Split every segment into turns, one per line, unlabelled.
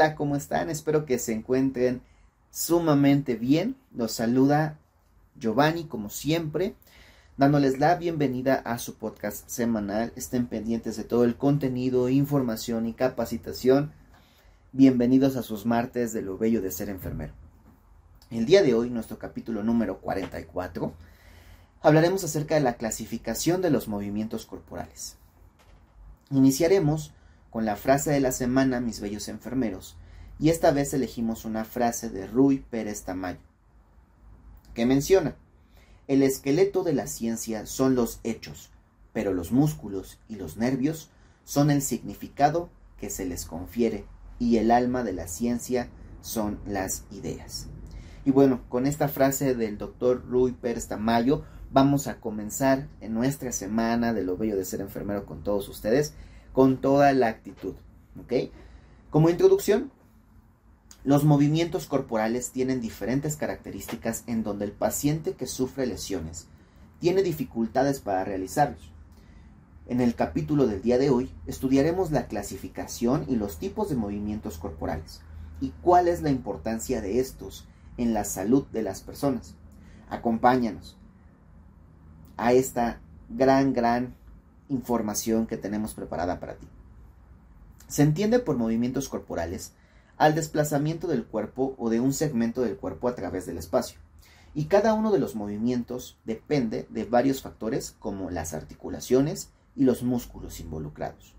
Hola, ¿cómo están? Espero que se encuentren sumamente bien. Los saluda Giovanni, como siempre, dándoles la bienvenida a su podcast semanal. Estén pendientes de todo el contenido, información y capacitación. Bienvenidos a sus martes de lo bello de ser enfermero. El día de hoy, nuestro capítulo número 44, hablaremos acerca de la clasificación de los movimientos corporales. Iniciaremos con la frase de la semana, mis bellos enfermeros, y esta vez elegimos una frase de Rui Pérez Tamayo, que menciona, el esqueleto de la ciencia son los hechos, pero los músculos y los nervios son el significado que se les confiere y el alma de la ciencia son las ideas. Y bueno, con esta frase del doctor Rui Pérez Tamayo vamos a comenzar en nuestra semana de lo bello de ser enfermero con todos ustedes con toda la actitud. Como introducción, los movimientos corporales tienen diferentes características en donde el paciente que sufre lesiones tiene dificultades para realizarlos. En el capítulo del día de hoy estudiaremos la clasificación y los tipos de movimientos corporales y cuál es la importancia de estos en la salud de las personas. Acompáñanos a esta gran, gran información que tenemos preparada para ti. Se entiende por movimientos corporales al desplazamiento del cuerpo o de un segmento del cuerpo a través del espacio. Y cada uno de los movimientos depende de varios factores como las articulaciones y los músculos involucrados.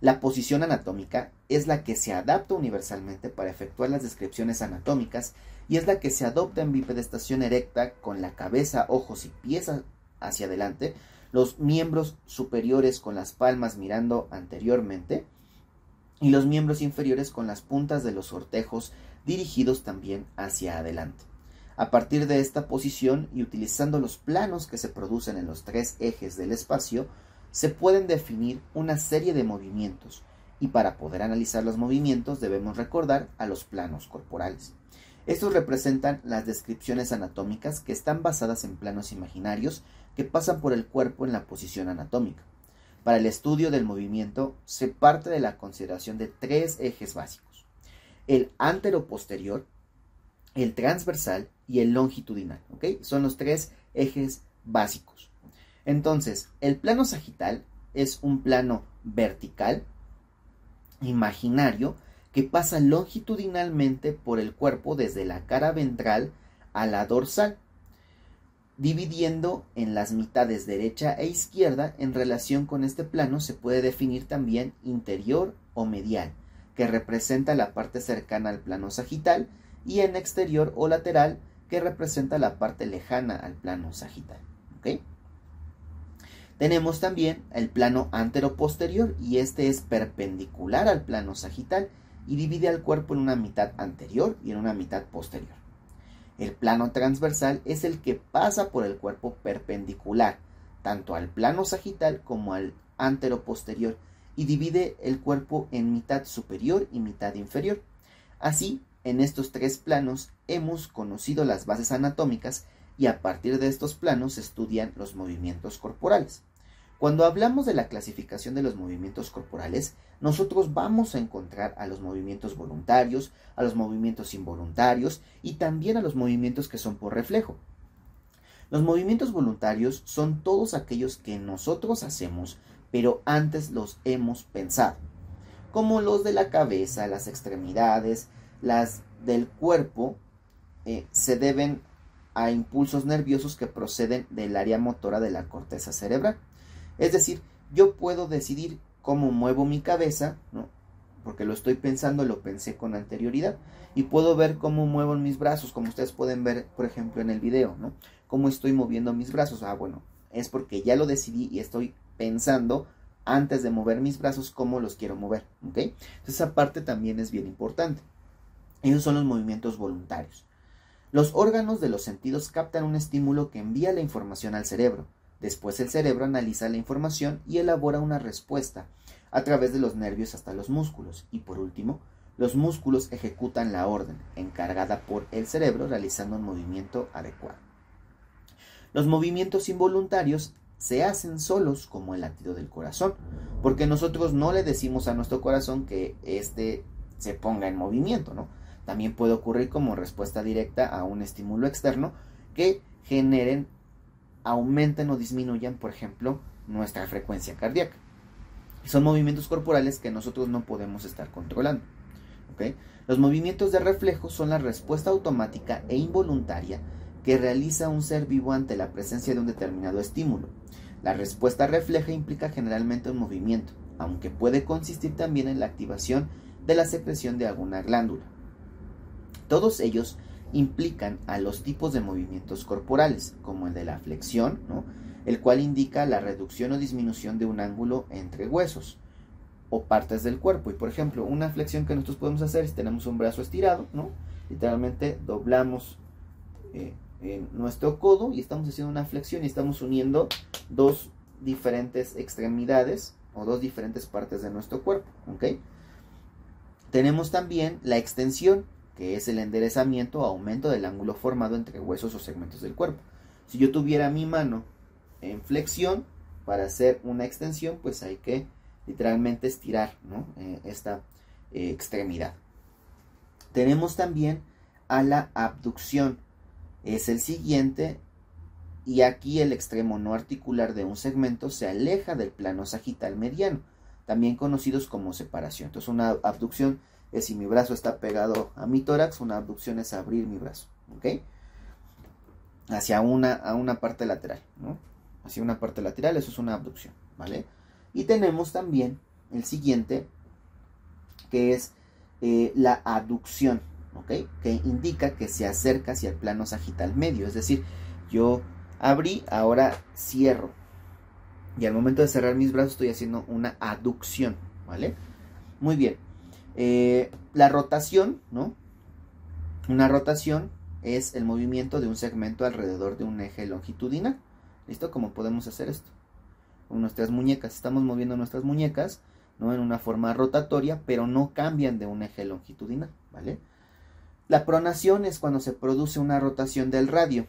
La posición anatómica es la que se adapta universalmente para efectuar las descripciones anatómicas y es la que se adopta en bipedestación erecta con la cabeza, ojos y pies hacia adelante los miembros superiores con las palmas mirando anteriormente y los miembros inferiores con las puntas de los ortejos dirigidos también hacia adelante. A partir de esta posición y utilizando los planos que se producen en los tres ejes del espacio, se pueden definir una serie de movimientos y para poder analizar los movimientos debemos recordar a los planos corporales. Estos representan las descripciones anatómicas que están basadas en planos imaginarios que pasan por el cuerpo en la posición anatómica. Para el estudio del movimiento se parte de la consideración de tres ejes básicos, el antero-posterior, el transversal y el longitudinal. Son los tres ejes básicos. Entonces, el plano sagital es un plano vertical, imaginario, que pasa longitudinalmente por el cuerpo desde la cara ventral a la dorsal dividiendo en las mitades derecha e izquierda en relación con este plano se puede definir también interior o medial, que representa la parte cercana al plano sagital, y en exterior o lateral, que representa la parte lejana al plano sagital. Tenemos también el plano antero-posterior y este es perpendicular al plano sagital y divide al cuerpo en una mitad anterior y en una mitad posterior. El plano transversal es el que pasa por el cuerpo perpendicular, tanto al plano sagital como al anteroposterior, y divide el cuerpo en mitad superior y mitad inferior. Así, en estos tres planos hemos conocido las bases anatómicas y a partir de estos planos se estudian los movimientos corporales. Cuando hablamos de la clasificación de los movimientos corporales, nosotros vamos a encontrar a los movimientos voluntarios, a los movimientos involuntarios y también a los movimientos que son por reflejo. Los movimientos voluntarios son todos aquellos que nosotros hacemos, pero antes los hemos pensado, como los de la cabeza, las extremidades, las del cuerpo, eh, se deben a impulsos nerviosos que proceden del área motora de la corteza cerebral. Es decir, yo puedo decidir cómo muevo mi cabeza, ¿no? Porque lo estoy pensando, lo pensé con anterioridad. Y puedo ver cómo muevo mis brazos, como ustedes pueden ver, por ejemplo, en el video, ¿no? Cómo estoy moviendo mis brazos. Ah, bueno, es porque ya lo decidí y estoy pensando antes de mover mis brazos cómo los quiero mover, ¿ok? Esa parte también es bien importante. Esos son los movimientos voluntarios. Los órganos de los sentidos captan un estímulo que envía la información al cerebro Después el cerebro analiza la información y elabora una respuesta a través de los nervios hasta los músculos. Y por último, los músculos ejecutan la orden encargada por el cerebro realizando un movimiento adecuado. Los movimientos involuntarios se hacen solos como el latido del corazón, porque nosotros no le decimos a nuestro corazón que éste se ponga en movimiento, ¿no? También puede ocurrir como respuesta directa a un estímulo externo que generen, aumenten o disminuyan, por ejemplo, nuestra frecuencia cardíaca. Son movimientos corporales que nosotros no podemos estar controlando. Los movimientos de reflejo son la respuesta automática e involuntaria que realiza un ser vivo ante la presencia de un determinado estímulo. La respuesta refleja implica generalmente un movimiento, aunque puede consistir también en la activación de la secreción de alguna glándula. Todos ellos implican a los tipos de movimientos corporales, como el de la flexión, el cual indica la reducción o disminución de un ángulo entre huesos o partes del cuerpo. Y por ejemplo, una flexión que nosotros podemos hacer si tenemos un brazo estirado, ¿no? literalmente doblamos eh, en nuestro codo y estamos haciendo una flexión y estamos uniendo dos diferentes extremidades o dos diferentes partes de nuestro cuerpo. Tenemos también la extensión, que es el enderezamiento o aumento del ángulo formado entre huesos o segmentos del cuerpo. Si yo tuviera mi mano en flexión para hacer una extensión, pues hay que literalmente estirar eh, esta eh, extremidad. Tenemos también a la abducción. Es el siguiente y aquí el extremo no articular de un segmento se aleja del plano sagital mediano, también conocidos como separación. Entonces una abducción es si mi brazo está pegado a mi tórax, una abducción es abrir mi brazo, ¿ok? Hacia una, a una parte lateral, ¿no? Hacia una parte lateral, eso es una abducción, ¿vale? Y tenemos también el siguiente, que es eh, la aducción, ¿ok? Que indica que se acerca hacia el plano sagital medio, es decir, yo abrí, ahora cierro. Y al momento de cerrar mis brazos estoy haciendo una aducción, ¿vale? Muy bien. Eh, la rotación, ¿no? Una rotación es el movimiento de un segmento alrededor de un eje longitudinal. ¿Listo? ¿Cómo podemos hacer esto? Con nuestras muñecas. Estamos moviendo nuestras muñecas, ¿no? En una forma rotatoria, pero no cambian de un eje longitudinal, ¿vale? La pronación es cuando se produce una rotación del radio.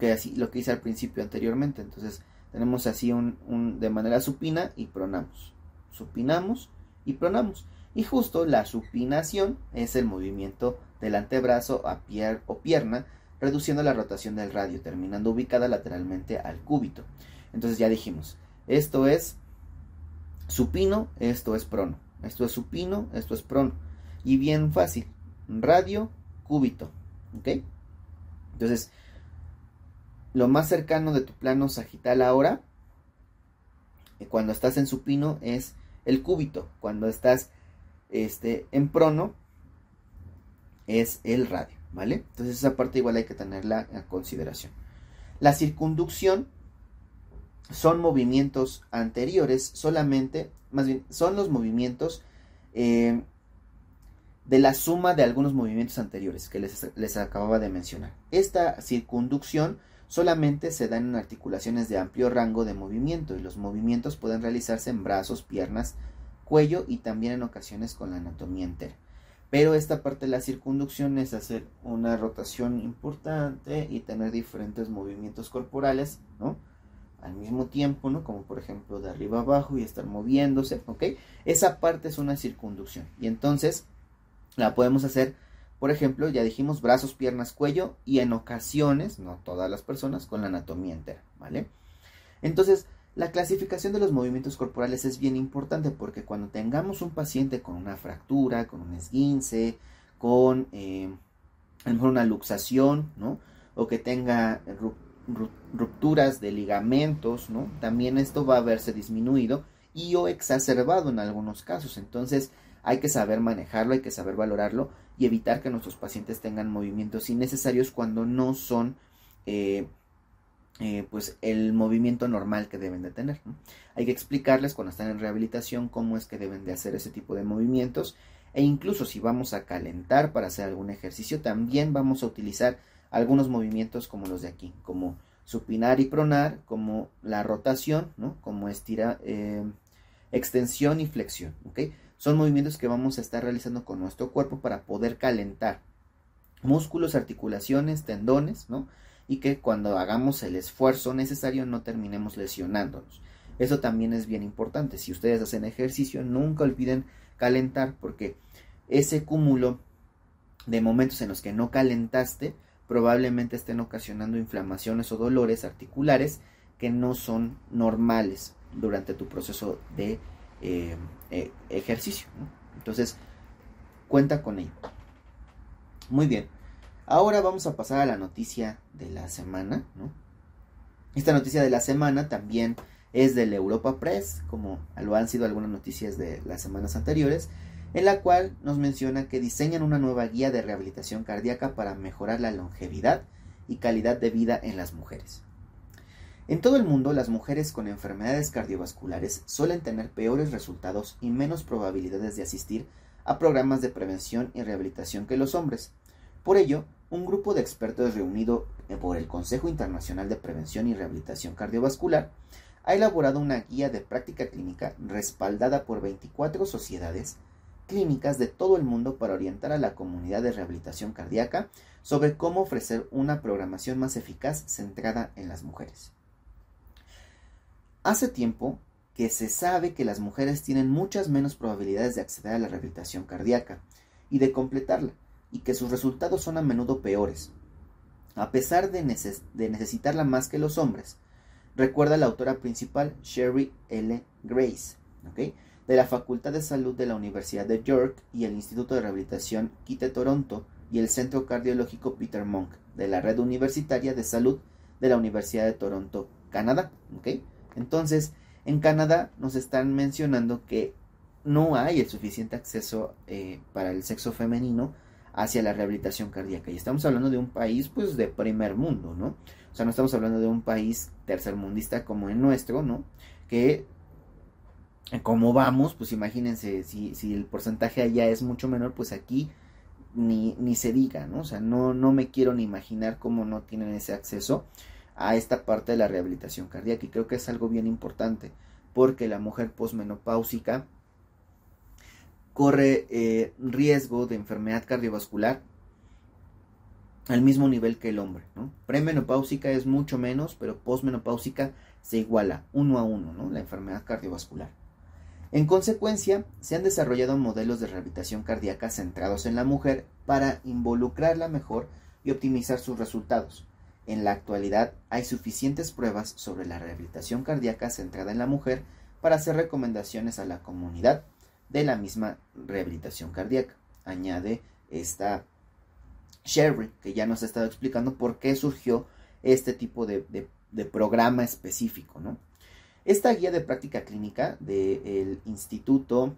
Que así, lo que hice al principio anteriormente. Entonces, tenemos así un de manera supina y pronamos. Supinamos y pronamos. Y justo la supinación es el movimiento del antebrazo a o pierna, reduciendo la rotación del radio, terminando ubicada lateralmente al cúbito. Entonces ya dijimos, esto es supino, esto es prono. Esto es supino, esto es prono. Y bien fácil, radio, cúbito. ¿Ok? Entonces, lo más cercano de tu plano sagital ahora, eh, cuando estás en supino, es el cúbito. Cuando estás este, en prono es el radio, ¿vale? Entonces esa parte igual hay que tenerla en consideración. La circunducción son movimientos anteriores solamente, más bien, son los movimientos eh, de la suma de algunos movimientos anteriores que les, les acababa de mencionar. Esta circunducción solamente se da en articulaciones de amplio rango de movimiento y los movimientos pueden realizarse en brazos, piernas, cuello y también en ocasiones con la anatomía entera. Pero esta parte de la circunducción es hacer una rotación importante y tener diferentes movimientos corporales, ¿no? Al mismo tiempo, ¿no? Como por ejemplo de arriba abajo y estar moviéndose, ¿ok? Esa parte es una circunducción. Y entonces la podemos hacer, por ejemplo, ya dijimos brazos, piernas, cuello y en ocasiones, no todas las personas, con la anatomía entera, ¿vale? Entonces, la clasificación de los movimientos corporales es bien importante porque cuando tengamos un paciente con una fractura, con un esguince, con eh, a lo mejor una luxación, ¿no? O que tenga rupturas de ligamentos, ¿no? También esto va a verse disminuido y o exacerbado en algunos casos. Entonces hay que saber manejarlo, hay que saber valorarlo y evitar que nuestros pacientes tengan movimientos innecesarios cuando no son eh, eh, pues el movimiento normal que deben de tener. Hay que explicarles cuando están en rehabilitación cómo es que deben de hacer ese tipo de movimientos e incluso si vamos a calentar para hacer algún ejercicio también vamos a utilizar algunos movimientos como los de aquí, como supinar y pronar, como la rotación, ¿no? como estira, eh, extensión y flexión. Son movimientos que vamos a estar realizando con nuestro cuerpo para poder calentar músculos, articulaciones, tendones, ¿no? Y que cuando hagamos el esfuerzo necesario no terminemos lesionándonos. Eso también es bien importante. Si ustedes hacen ejercicio, nunca olviden calentar porque ese cúmulo de momentos en los que no calentaste probablemente estén ocasionando inflamaciones o dolores articulares que no son normales durante tu proceso de eh, eh, ejercicio. Entonces, cuenta con ello. Muy bien. Ahora vamos a pasar a la noticia de la semana. Esta noticia de la semana también es del Europa Press, como lo han sido algunas noticias de las semanas anteriores, en la cual nos menciona que diseñan una nueva guía de rehabilitación cardíaca para mejorar la longevidad y calidad de vida en las mujeres. En todo el mundo, las mujeres con enfermedades cardiovasculares suelen tener peores resultados y menos probabilidades de asistir a programas de prevención y rehabilitación que los hombres. Por ello, un grupo de expertos reunido por el Consejo Internacional de Prevención y Rehabilitación Cardiovascular ha elaborado una guía de práctica clínica respaldada por 24 sociedades clínicas de todo el mundo para orientar a la comunidad de rehabilitación cardíaca sobre cómo ofrecer una programación más eficaz centrada en las mujeres. Hace tiempo que se sabe que las mujeres tienen muchas menos probabilidades de acceder a la rehabilitación cardíaca y de completarla, y que sus resultados son a menudo peores, a pesar de, necesitarla más que los hombres. Recuerda la autora principal, Sherry L. Grace, de la Facultad de Salud de la Universidad de York y el Instituto de Rehabilitación Kite Toronto y el Centro Cardiológico Peter Monk de la Red Universitaria de Salud de la Universidad de Toronto, Canadá. Entonces, en Canadá nos están mencionando que no hay el suficiente acceso eh, para el sexo femenino hacia la rehabilitación cardíaca. Y estamos hablando de un país, pues, de primer mundo, ¿no? O sea, no estamos hablando de un país tercermundista como el nuestro, ¿no? Que, eh, como vamos, pues imagínense, si, si el porcentaje allá es mucho menor, pues aquí ni, ni se diga, ¿no? O sea, no, no me quiero ni imaginar cómo no tienen ese acceso a esta parte de la rehabilitación cardíaca y creo que es algo bien importante porque la mujer posmenopáusica corre eh, riesgo de enfermedad cardiovascular al mismo nivel que el hombre. ¿no? Premenopáusica es mucho menos, pero posmenopáusica se iguala uno a uno, ¿no? la enfermedad cardiovascular. En consecuencia, se han desarrollado modelos de rehabilitación cardíaca centrados en la mujer para involucrarla mejor y optimizar sus resultados. En la actualidad hay suficientes pruebas sobre la rehabilitación cardíaca centrada en la mujer para hacer recomendaciones a la comunidad de la misma rehabilitación cardíaca. Añade esta Sherry, que ya nos ha estado explicando por qué surgió este tipo de, programa específico. Esta guía de práctica clínica del Instituto,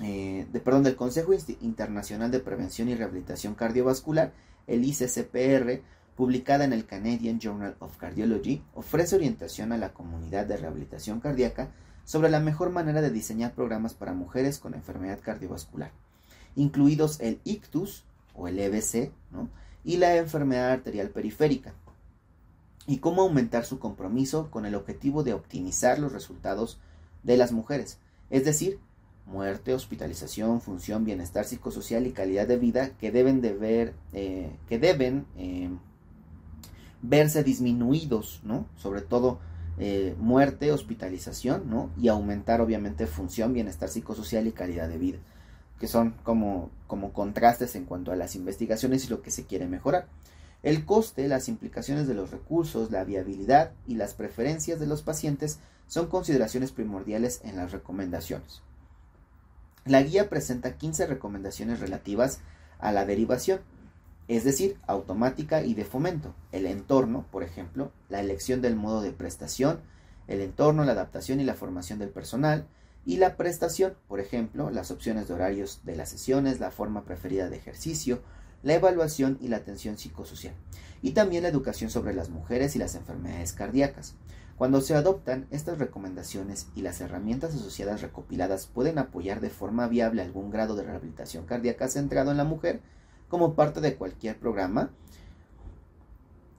eh, de, perdón, del Consejo Internacional de Prevención y Rehabilitación Cardiovascular, el ICCPR, publicada en el Canadian Journal of Cardiology, ofrece orientación a la comunidad de rehabilitación cardíaca sobre la mejor manera de diseñar programas para mujeres con enfermedad cardiovascular, incluidos el ictus o el EBC y la enfermedad arterial periférica, y cómo aumentar su compromiso con el objetivo de optimizar los resultados de las mujeres, es decir, muerte, hospitalización, función, bienestar psicosocial y calidad de vida que deben de ver, eh, que deben eh, verse disminuidos, ¿no? Sobre todo eh, muerte, hospitalización, ¿no? Y aumentar obviamente función, bienestar psicosocial y calidad de vida, que son como, como contrastes en cuanto a las investigaciones y lo que se quiere mejorar. El coste, las implicaciones de los recursos, la viabilidad y las preferencias de los pacientes son consideraciones primordiales en las recomendaciones. La guía presenta 15 recomendaciones relativas a la derivación, es decir, automática y de fomento. El entorno, por ejemplo, la elección del modo de prestación, el entorno, la adaptación y la formación del personal, y la prestación, por ejemplo, las opciones de horarios de las sesiones, la forma preferida de ejercicio, la evaluación y la atención psicosocial, y también la educación sobre las mujeres y las enfermedades cardíacas. Cuando se adoptan estas recomendaciones y las herramientas asociadas recopiladas pueden apoyar de forma viable algún grado de rehabilitación cardíaca centrado en la mujer, como parte de cualquier programa,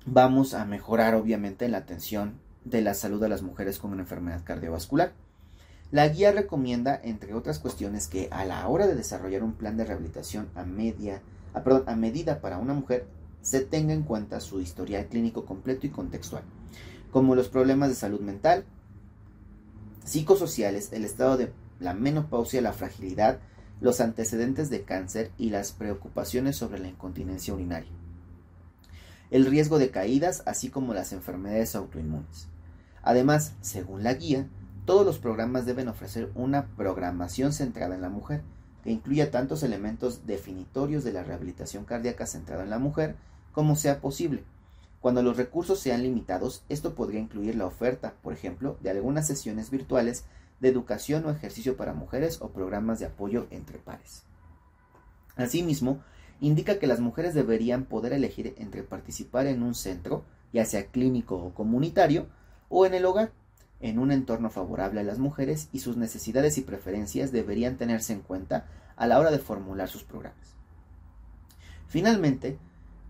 vamos a mejorar obviamente la atención de la salud de las mujeres con una enfermedad cardiovascular. La guía recomienda, entre otras cuestiones, que a la hora de desarrollar un plan de rehabilitación a, media, a, a medida para una mujer, se tenga en cuenta su historial clínico completo y contextual, como los problemas de salud mental, psicosociales, el estado de la menopausia, la fragilidad, los antecedentes de cáncer y las preocupaciones sobre la incontinencia urinaria. El riesgo de caídas, así como las enfermedades autoinmunes. Además, según la guía, todos los programas deben ofrecer una programación centrada en la mujer, que incluya tantos elementos definitorios de la rehabilitación cardíaca centrada en la mujer como sea posible. Cuando los recursos sean limitados, esto podría incluir la oferta, por ejemplo, de algunas sesiones virtuales de educación o ejercicio para mujeres o programas de apoyo entre pares. Asimismo, indica que las mujeres deberían poder elegir entre participar en un centro, ya sea clínico o comunitario, o en el hogar, en un entorno favorable a las mujeres y sus necesidades y preferencias deberían tenerse en cuenta a la hora de formular sus programas. Finalmente,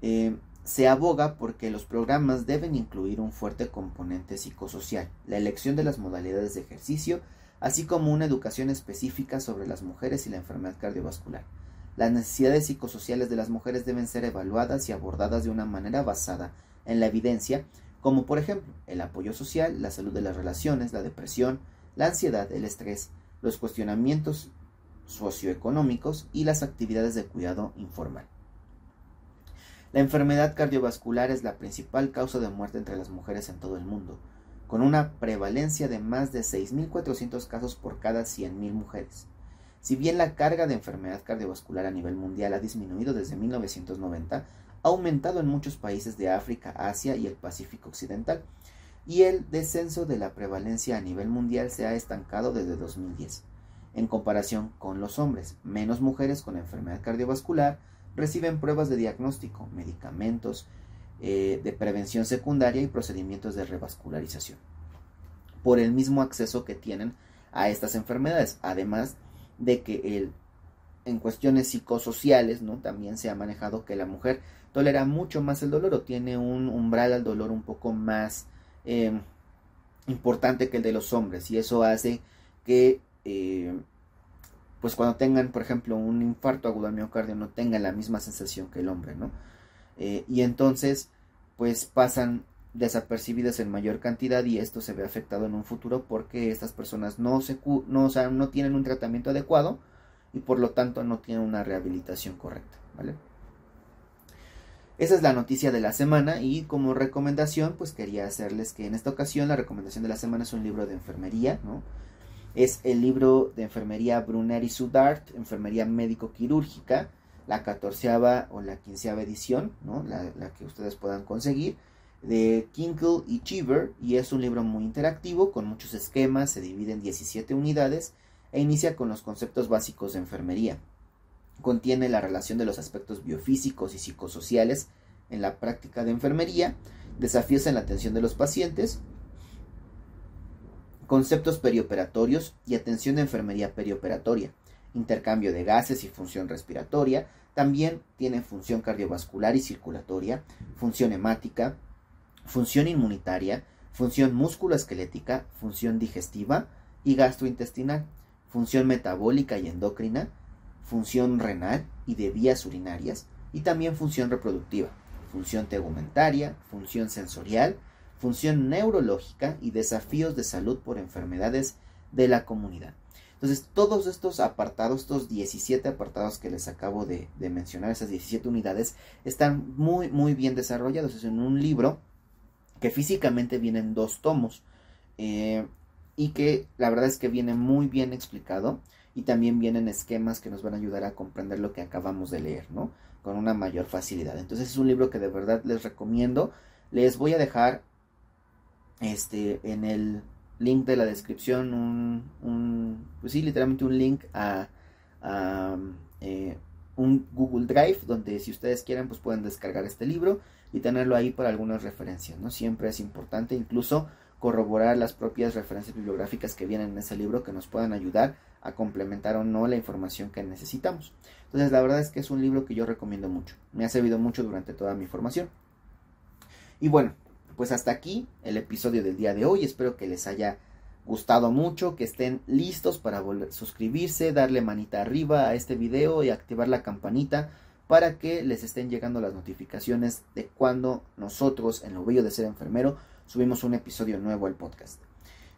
eh, se aboga porque los programas deben incluir un fuerte componente psicosocial, la elección de las modalidades de ejercicio, así como una educación específica sobre las mujeres y la enfermedad cardiovascular. Las necesidades psicosociales de las mujeres deben ser evaluadas y abordadas de una manera basada en la evidencia, como por ejemplo el apoyo social, la salud de las relaciones, la depresión, la ansiedad, el estrés, los cuestionamientos socioeconómicos y las actividades de cuidado informal. La enfermedad cardiovascular es la principal causa de muerte entre las mujeres en todo el mundo, con una prevalencia de más de 6.400 casos por cada 100.000 mujeres. Si bien la carga de enfermedad cardiovascular a nivel mundial ha disminuido desde 1990, ha aumentado en muchos países de África, Asia y el Pacífico Occidental, y el descenso de la prevalencia a nivel mundial se ha estancado desde 2010. En comparación con los hombres, menos mujeres con enfermedad cardiovascular, reciben pruebas de diagnóstico, medicamentos eh, de prevención secundaria y procedimientos de revascularización, por el mismo acceso que tienen a estas enfermedades, además de que el, en cuestiones psicosociales ¿no? también se ha manejado que la mujer tolera mucho más el dolor o tiene un umbral al dolor un poco más em, importante que el de los hombres y eso hace que eh, pues cuando tengan, por ejemplo, un infarto agudo al miocardio no tengan la misma sensación que el hombre, ¿no? Eh, y entonces, pues pasan desapercibidas en mayor cantidad y esto se ve afectado en un futuro porque estas personas no, se, no, o sea, no tienen un tratamiento adecuado y por lo tanto no tienen una rehabilitación correcta, ¿vale? Esa es la noticia de la semana y como recomendación pues quería hacerles que en esta ocasión la recomendación de la semana es un libro de enfermería, ¿no? es el libro de enfermería Brunner y Sudart, enfermería médico-quirúrgica, la catorceava o la quinceava edición, ¿no? la, que ustedes puedan conseguir, de Kinkle y Cheever, y es un libro muy interactivo, con muchos esquemas, se divide en 17 unidades, e inicia con los conceptos básicos de enfermería. Contiene la relación de los aspectos biofísicos y psicosociales en la práctica de enfermería, desafíos en la atención de los pacientes, conceptos perioperatorios y atención de enfermería perioperatoria, intercambio de gases y función respiratoria, también tiene función cardiovascular y circulatoria, función hemática, función inmunitaria, función musculoesquelética, función digestiva y gastrointestinal, función metabólica y endocrina, función renal y de vías urinarias, y también función reproductiva, función tegumentaria, función sensorial, función neurológica y desafíos de salud por enfermedades de la comunidad. Entonces, todos estos apartados, estos 17 apartados que les acabo de, mencionar, esas 17 unidades, están muy, muy bien desarrollados. Es en un libro que físicamente vienen dos tomos eh, y que la verdad es que viene muy bien explicado y también vienen esquemas que nos van a ayudar a comprender lo que acabamos de leer, ¿no? Con una mayor facilidad. Entonces, es un libro que de verdad les recomiendo. Les voy a dejar este, en el link de la descripción un, pues sí, literalmente un link a, eh, un Google Drive donde si ustedes quieren pues pueden descargar este libro y tenerlo ahí para algunas referencias, ¿no? Siempre es importante incluso corroborar las propias referencias bibliográficas que vienen en ese libro que nos puedan ayudar a complementar o no la información que necesitamos. Entonces la verdad es que es un libro que yo recomiendo mucho. Me ha servido mucho durante toda mi formación. Y bueno, pues hasta aquí el episodio del día de hoy. Espero que les haya gustado mucho, que estén listos para volver suscribirse, darle manita arriba a este video y activar la campanita para que les estén llegando las notificaciones de cuando nosotros en lo bello de ser enfermero subimos un episodio nuevo al podcast.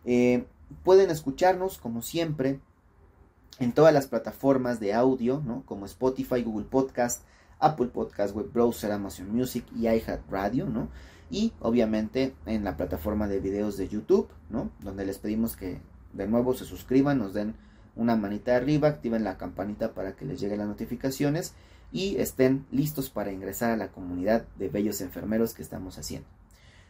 Eh, pueden escucharnos, como siempre, en todas las plataformas de audio, ¿no? Como Spotify, Google Podcast, Apple Podcast, Web Browser, Amazon Music y iHeartRadio, ¿no? Y obviamente en la plataforma de videos de YouTube, ¿no? Donde les pedimos que de nuevo se suscriban, nos den una manita arriba, activen la campanita para que les lleguen las notificaciones y estén listos para ingresar a la comunidad de bellos enfermeros que estamos haciendo.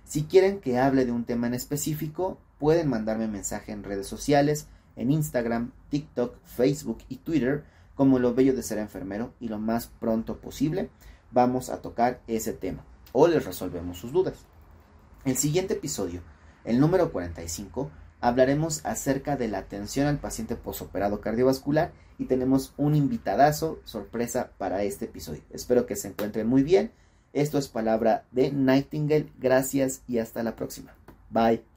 Si quieren que hable de un tema en específico, pueden mandarme mensaje en redes sociales, en Instagram, TikTok, Facebook y Twitter como lo bello de ser enfermero y lo más pronto posible vamos a tocar ese tema o les resolvemos sus dudas. El siguiente episodio, el número 45, hablaremos acerca de la atención al paciente posoperado cardiovascular y tenemos un invitadazo sorpresa para este episodio. Espero que se encuentren muy bien. Esto es palabra de Nightingale. Gracias y hasta la próxima. Bye.